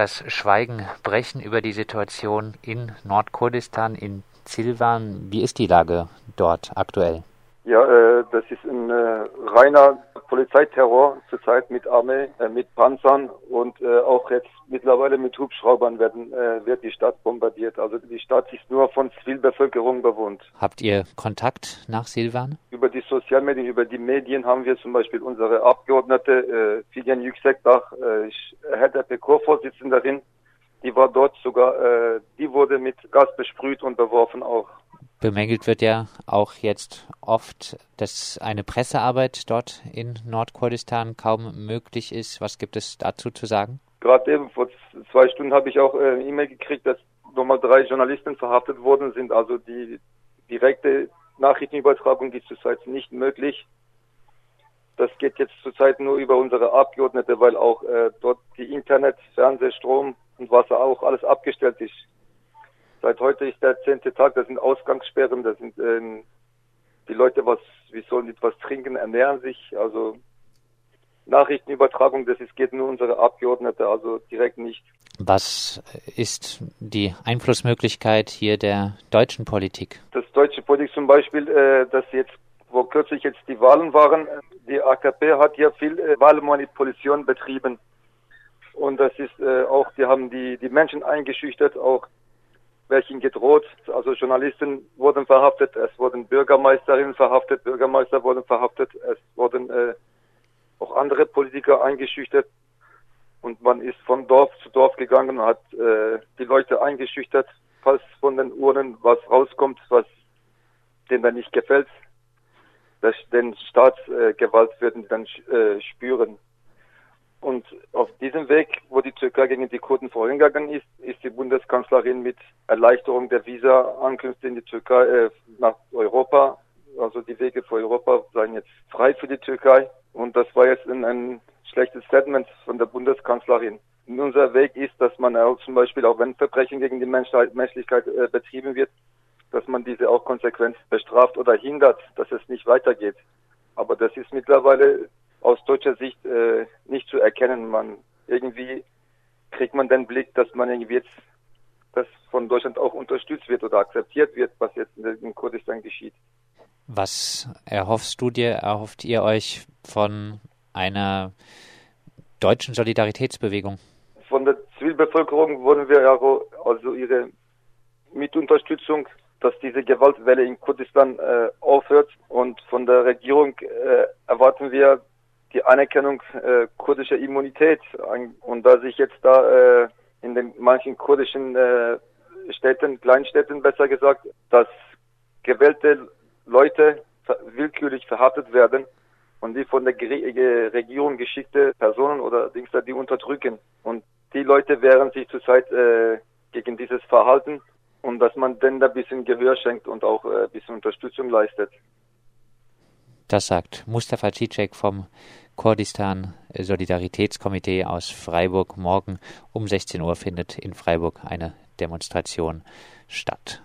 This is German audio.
das Schweigen brechen über die Situation in Nordkurdistan, in Silvan. Wie ist die Lage dort aktuell? Ja, äh, das ist ein äh, reiner Polizeiterror zurzeit mit Armee, äh, mit Panzern und äh, auch jetzt mittlerweile mit Hubschraubern werden äh, wird die Stadt bombardiert. Also die Stadt ist nur von Zivilbevölkerung bewohnt. Habt ihr Kontakt nach Silvan? Über die Sozialmedien, über die Medien haben wir zum Beispiel unsere Abgeordnete äh, Figen Yüksekdach, äh, HDP-Vorsitzenderin, die war dort sogar, äh, die wurde mit Gas besprüht und beworfen auch. Bemängelt wird ja auch jetzt oft, dass eine Pressearbeit dort in Nordkurdistan kaum möglich ist. Was gibt es dazu zu sagen? Gerade eben vor zwei Stunden habe ich auch äh, eine E-Mail gekriegt, dass nochmal drei Journalisten verhaftet worden sind. Also die direkte Nachrichtenübertragung ist zurzeit nicht möglich. Das geht jetzt zurzeit nur über unsere Abgeordnete, weil auch äh, dort die Internet, Fernseh, Strom und Wasser auch alles abgestellt ist. Seit heute ist der zehnte Tag, das sind Ausgangssperren, das sind ähm, die Leute, was, wie sollen die etwas trinken, ernähren sich, also Nachrichtenübertragung, das ist, geht nur unsere Abgeordnete, also direkt nicht. Was ist die Einflussmöglichkeit hier der deutschen Politik? Das deutsche Politik zum Beispiel, äh, dass jetzt, wo kürzlich jetzt die Wahlen waren, die AKP hat ja viel äh, Wahlmanipulation betrieben. Und das ist äh, auch, die haben die, die Menschen eingeschüchtert, auch welchen gedroht. Also Journalisten wurden verhaftet, es wurden Bürgermeisterinnen verhaftet, Bürgermeister wurden verhaftet, es wurden äh, auch andere Politiker eingeschüchtert. Und man ist von Dorf zu Dorf gegangen und hat äh, die Leute eingeschüchtert, falls von den Urnen was rauskommt, was denen dann nicht gefällt, dass den Staatsgewalt äh, würden dann äh, spüren. Und auf diesem Weg, wo die Türkei gegen die Kurden vorhingegangen ist, ist die Bundeskanzlerin mit Erleichterung der Visa-Ankünfte in die Türkei äh, nach Europa, also die Wege für Europa seien jetzt frei für die Türkei. Und das war jetzt ein, ein schlechtes Statement von der Bundeskanzlerin. Und unser Weg ist, dass man auch zum Beispiel, auch wenn Verbrechen gegen die Menschheit, Menschlichkeit äh, betrieben wird, dass man diese auch konsequent bestraft oder hindert, dass es nicht weitergeht. Aber das ist mittlerweile aus deutscher Sicht äh, nicht zu erkennen. Man irgendwie kriegt man den Blick, dass man irgendwie jetzt dass von Deutschland auch unterstützt wird oder akzeptiert wird, was jetzt in Kurdistan geschieht. Was erhoffst du dir, erhofft ihr euch von einer deutschen Solidaritätsbewegung? Von der Zivilbevölkerung wollen wir also ihre Mitunterstützung, dass diese Gewaltwelle in Kurdistan äh, aufhört. Und von der Regierung äh, erwarten wir die Anerkennung äh, kurdischer Immunität. Und da sich jetzt da äh, in den manchen kurdischen äh, Städten, Kleinstädten besser gesagt, dass gewählte Leute willkürlich verhaftet werden und die von der äh, Regierung geschickte Personen oder Dings da die unterdrücken. Und die Leute wehren sich zurzeit äh, gegen dieses Verhalten und dass man denen da ein bisschen Gehör schenkt und auch äh, ein bisschen Unterstützung leistet. Das sagt Mustafa Cicek vom Kurdistan Solidaritätskomitee aus Freiburg. Morgen um 16 Uhr findet in Freiburg eine Demonstration statt.